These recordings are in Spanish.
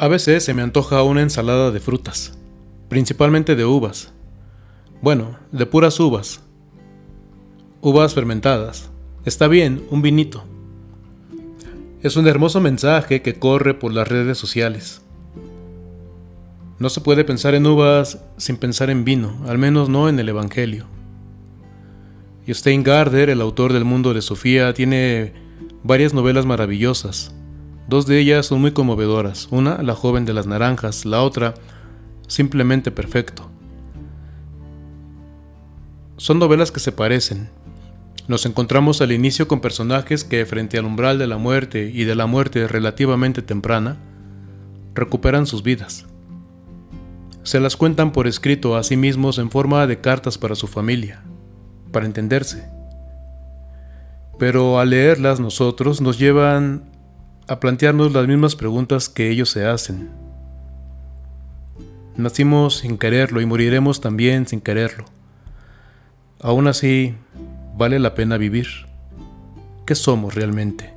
A veces se me antoja una ensalada de frutas, principalmente de uvas. Bueno, de puras uvas. Uvas fermentadas. Está bien, un vinito. Es un hermoso mensaje que corre por las redes sociales. No se puede pensar en uvas sin pensar en vino, al menos no en el Evangelio. Y Steingarder, el autor del mundo de Sofía, tiene varias novelas maravillosas. Dos de ellas son muy conmovedoras. Una, La joven de las naranjas, la otra, Simplemente perfecto. Son novelas que se parecen, nos encontramos al inicio con personajes que frente al umbral de la muerte y de la muerte relativamente temprana, recuperan sus vidas. Se las cuentan por escrito a sí mismos en forma de cartas para su familia, para entenderse. Pero al leerlas nosotros nos llevan a plantearnos las mismas preguntas que ellos se hacen. Nacimos sin quererlo y moriremos también sin quererlo. Aún así, ¿Vale la pena vivir? ¿Qué somos realmente?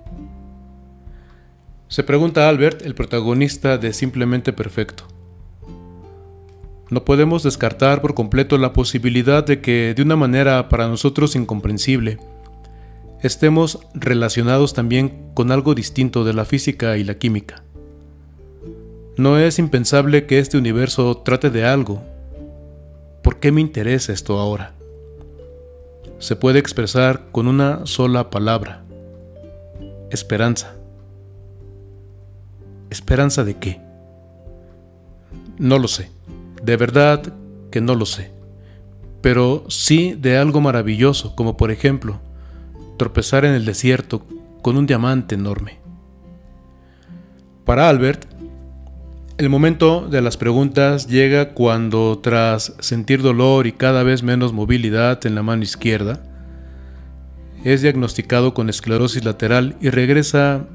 Se pregunta Albert, el protagonista de Simplemente Perfecto. No podemos descartar por completo la posibilidad de que, de una manera para nosotros incomprensible, estemos relacionados también con algo distinto de la física y la química. No es impensable que este universo trate de algo. ¿Por qué me interesa esto ahora? se puede expresar con una sola palabra. Esperanza. ¿Esperanza de qué? No lo sé. De verdad que no lo sé. Pero sí de algo maravilloso, como por ejemplo, tropezar en el desierto con un diamante enorme. Para Albert, el momento de las preguntas llega cuando, tras sentir dolor y cada vez menos movilidad en la mano izquierda, es diagnosticado con esclerosis lateral y regresa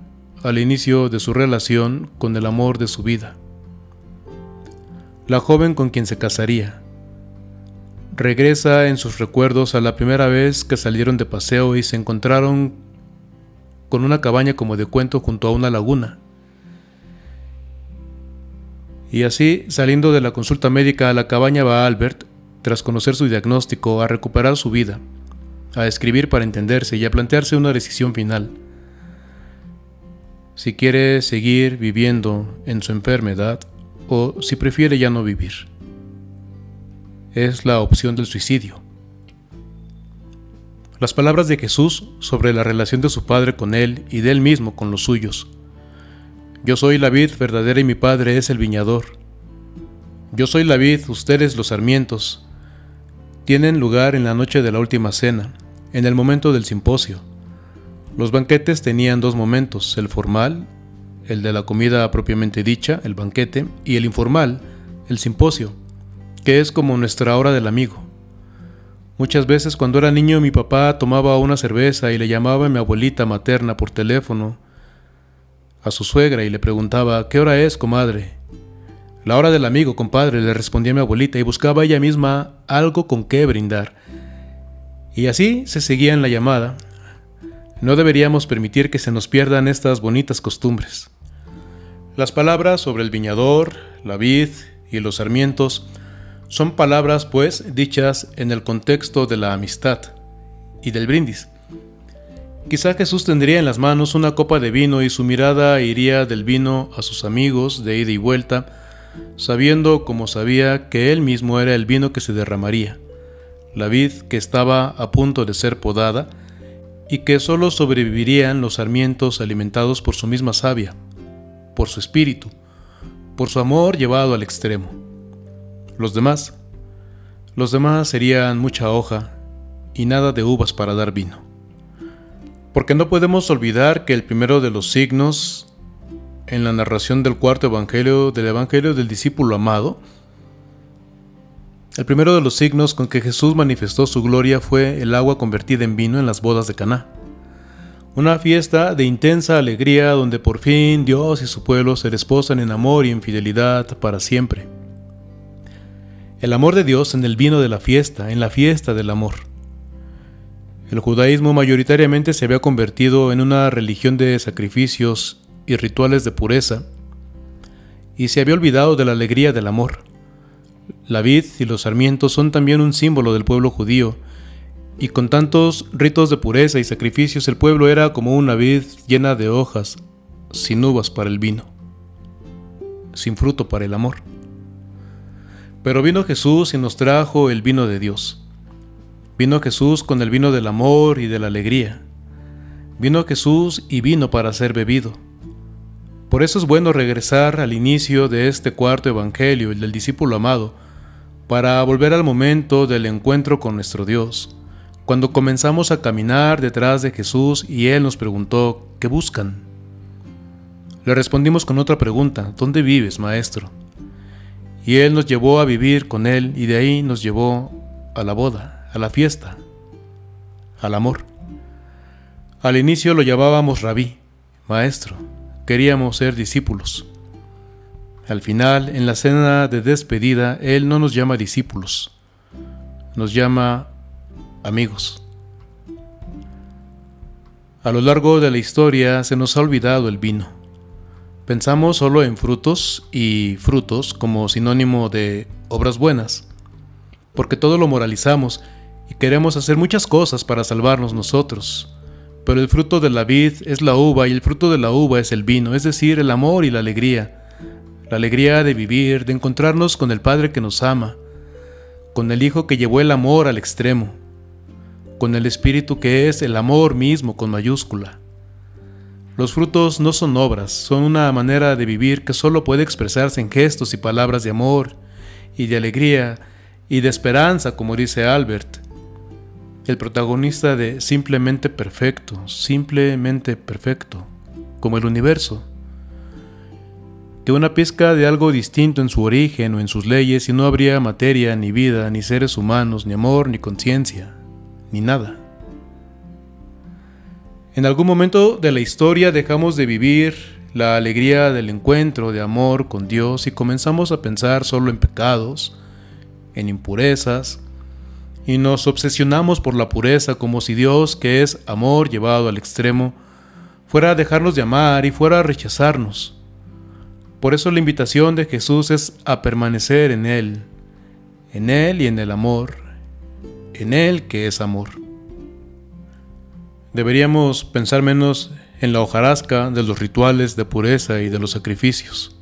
al inicio de su relación con el amor de su vida. La joven con quien se casaría. Regresa en sus recuerdos a la primera vez que salieron de paseo y se encontraron con una cabaña como de cuento junto a una laguna y así, saliendo de la consulta médica a la cabaña va Albert, tras conocer su diagnóstico, a recuperar su vida, a escribir para entenderse y a plantearse una decisión final. Si quiere seguir viviendo en su enfermedad o si prefiere ya no vivir. Es la opción del suicidio. Las palabras de Jesús sobre la relación de su Padre con él y de él mismo con los suyos yo soy la vid verdadera y mi Padre es el viñador. Yo soy la vid, ustedes los sarmientos. Tienen lugar en la noche de la última cena, en el momento del simposio. Los banquetes tenían dos momentos, el formal, el de la comida propiamente dicha, el banquete, y el informal, el simposio, que es como nuestra hora del amigo. Muchas veces cuando era niño mi papá tomaba una cerveza y le llamaba a mi abuelita materna por teléfono a su suegra y le preguntaba, ¿qué hora es, comadre? La hora del amigo, compadre, le respondía mi abuelita y buscaba ella misma algo con qué brindar. Y así se seguía en la llamada. No deberíamos permitir que se nos pierdan estas bonitas costumbres. Las palabras sobre el viñador, la vid y los sarmientos son palabras, pues, dichas en el contexto de la amistad y del brindis. Quizá Jesús tendría en las manos una copa de vino y su mirada iría del vino a sus amigos de ida y vuelta, sabiendo como sabía que él mismo era el vino que se derramaría, la vid que estaba a punto de ser podada y que sólo sobrevivirían los sarmientos alimentados por su misma savia, por su espíritu, por su amor llevado al extremo. Los demás, los demás serían mucha hoja y nada de uvas para dar vino. Porque no podemos olvidar que el primero de los signos en la narración del cuarto evangelio del evangelio del discípulo amado, el primero de los signos con que Jesús manifestó su gloria fue el agua convertida en vino en las bodas de Caná. Una fiesta de intensa alegría donde por fin Dios y su pueblo se desposan en amor y en fidelidad para siempre. El amor de Dios en el vino de la fiesta, en la fiesta del amor. El judaísmo mayoritariamente se había convertido en una religión de sacrificios y rituales de pureza, y se había olvidado de la alegría del amor. La vid y los sarmientos son también un símbolo del pueblo judío, y con tantos ritos de pureza y sacrificios el pueblo era como una vid llena de hojas, sin uvas para el vino, sin fruto para el amor. Pero vino Jesús y nos trajo el vino de Dios. Vino Jesús con el vino del amor y de la alegría. Vino Jesús y vino para ser bebido. Por eso es bueno regresar al inicio de este cuarto evangelio, el del discípulo amado, para volver al momento del encuentro con nuestro Dios, cuando comenzamos a caminar detrás de Jesús y Él nos preguntó, ¿qué buscan? Le respondimos con otra pregunta, ¿dónde vives, Maestro? Y Él nos llevó a vivir con Él y de ahí nos llevó a la boda, a la fiesta, al amor. Al inicio lo llamábamos rabí, maestro, queríamos ser discípulos. Al final, en la cena de despedida, Él no nos llama discípulos, nos llama amigos. A lo largo de la historia se nos ha olvidado el vino. Pensamos solo en frutos y frutos como sinónimo de obras buenas, porque todo lo moralizamos y queremos hacer muchas cosas para salvarnos nosotros. Pero el fruto de la vid es la uva y el fruto de la uva es el vino, es decir, el amor y la alegría. La alegría de vivir, de encontrarnos con el Padre que nos ama, con el Hijo que llevó el amor al extremo, con el Espíritu que es el amor mismo con mayúscula. Los frutos no son obras, son una manera de vivir que solo puede expresarse en gestos y palabras de amor y de alegría y de esperanza, como dice Albert, el protagonista de Simplemente Perfecto, simplemente perfecto, como el universo. Que una pizca de algo distinto en su origen o en sus leyes y no habría materia, ni vida, ni seres humanos, ni amor, ni conciencia, ni nada. En algún momento de la historia dejamos de vivir la alegría del encuentro de amor con Dios y comenzamos a pensar solo en pecados, en impurezas, y nos obsesionamos por la pureza como si Dios, que es amor llevado al extremo, fuera a dejarnos de amar y fuera a rechazarnos. Por eso la invitación de Jesús es a permanecer en Él, en Él y en el amor, en Él que es amor. Deberíamos pensar menos en la hojarasca de los rituales de pureza y de los sacrificios,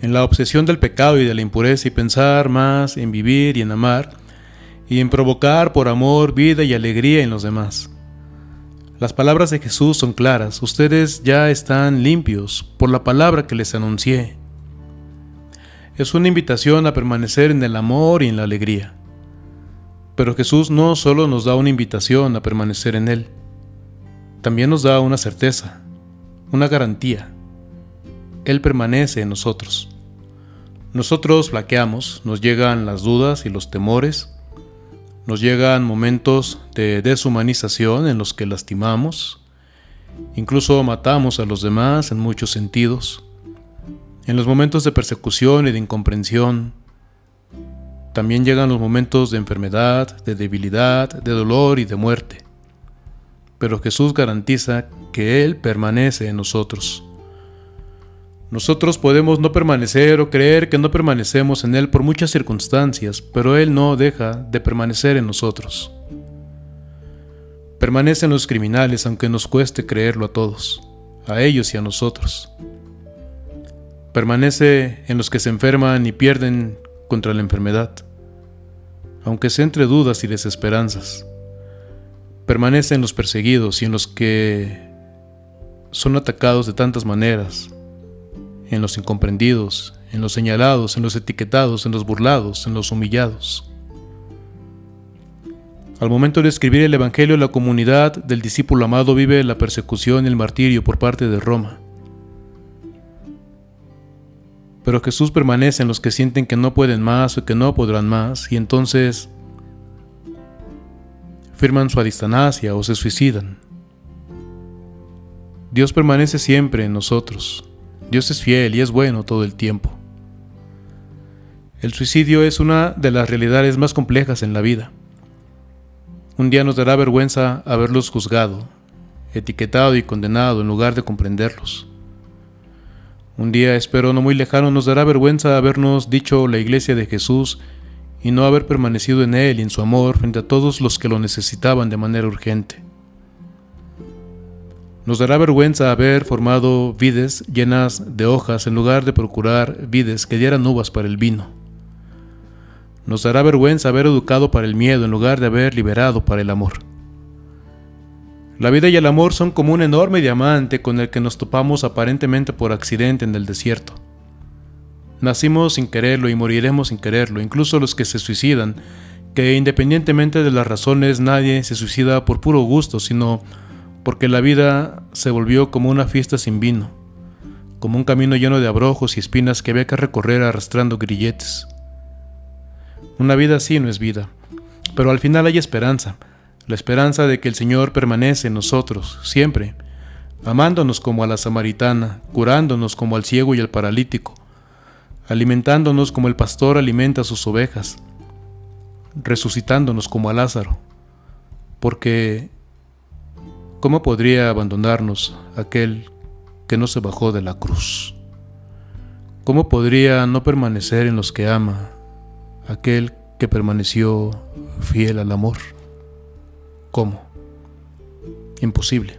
en la obsesión del pecado y de la impureza y pensar más en vivir y en amar y en provocar por amor vida y alegría en los demás. Las palabras de Jesús son claras, ustedes ya están limpios por la palabra que les anuncié. Es una invitación a permanecer en el amor y en la alegría. Pero Jesús no solo nos da una invitación a permanecer en Él, también nos da una certeza, una garantía. Él permanece en nosotros. Nosotros flaqueamos, nos llegan las dudas y los temores, nos llegan momentos de deshumanización en los que lastimamos, incluso matamos a los demás en muchos sentidos. En los momentos de persecución y de incomprensión, también llegan los momentos de enfermedad, de debilidad, de dolor y de muerte. Pero Jesús garantiza que Él permanece en nosotros. Nosotros podemos no permanecer o creer que no permanecemos en Él por muchas circunstancias, pero Él no deja de permanecer en nosotros. Permanecen los criminales aunque nos cueste creerlo a todos, a ellos y a nosotros. Permanece en los que se enferman y pierden contra la enfermedad, aunque sea entre dudas y desesperanzas. Permanece en los perseguidos y en los que son atacados de tantas maneras, en los incomprendidos, en los señalados, en los etiquetados, en los burlados, en los humillados. Al momento de escribir el Evangelio, la comunidad del discípulo amado vive la persecución y el martirio por parte de Roma. Pero Jesús permanece en los que sienten que no pueden más o que no podrán más, y entonces firman su adistanacia o se suicidan. Dios permanece siempre en nosotros. Dios es fiel y es bueno todo el tiempo. El suicidio es una de las realidades más complejas en la vida. Un día nos dará vergüenza haberlos juzgado, etiquetado y condenado en lugar de comprenderlos. Un día, espero no muy lejano, nos dará vergüenza habernos dicho la iglesia de Jesús y no haber permanecido en Él y en su amor frente a todos los que lo necesitaban de manera urgente. Nos dará vergüenza haber formado vides llenas de hojas en lugar de procurar vides que dieran uvas para el vino. Nos dará vergüenza haber educado para el miedo en lugar de haber liberado para el amor. La vida y el amor son como un enorme diamante con el que nos topamos aparentemente por accidente en el desierto. Nacimos sin quererlo y moriremos sin quererlo, incluso los que se suicidan, que independientemente de las razones nadie se suicida por puro gusto, sino porque la vida se volvió como una fiesta sin vino, como un camino lleno de abrojos y espinas que había que recorrer arrastrando grilletes. Una vida así no es vida, pero al final hay esperanza, la esperanza de que el Señor permanece en nosotros, siempre, amándonos como a la samaritana, curándonos como al ciego y al paralítico, alimentándonos como el pastor alimenta a sus ovejas, resucitándonos como a Lázaro, porque ¿cómo podría abandonarnos aquel que no se bajó de la cruz? ¿Cómo podría no permanecer en los que ama aquel que permaneció fiel al amor? ¿Cómo? Imposible.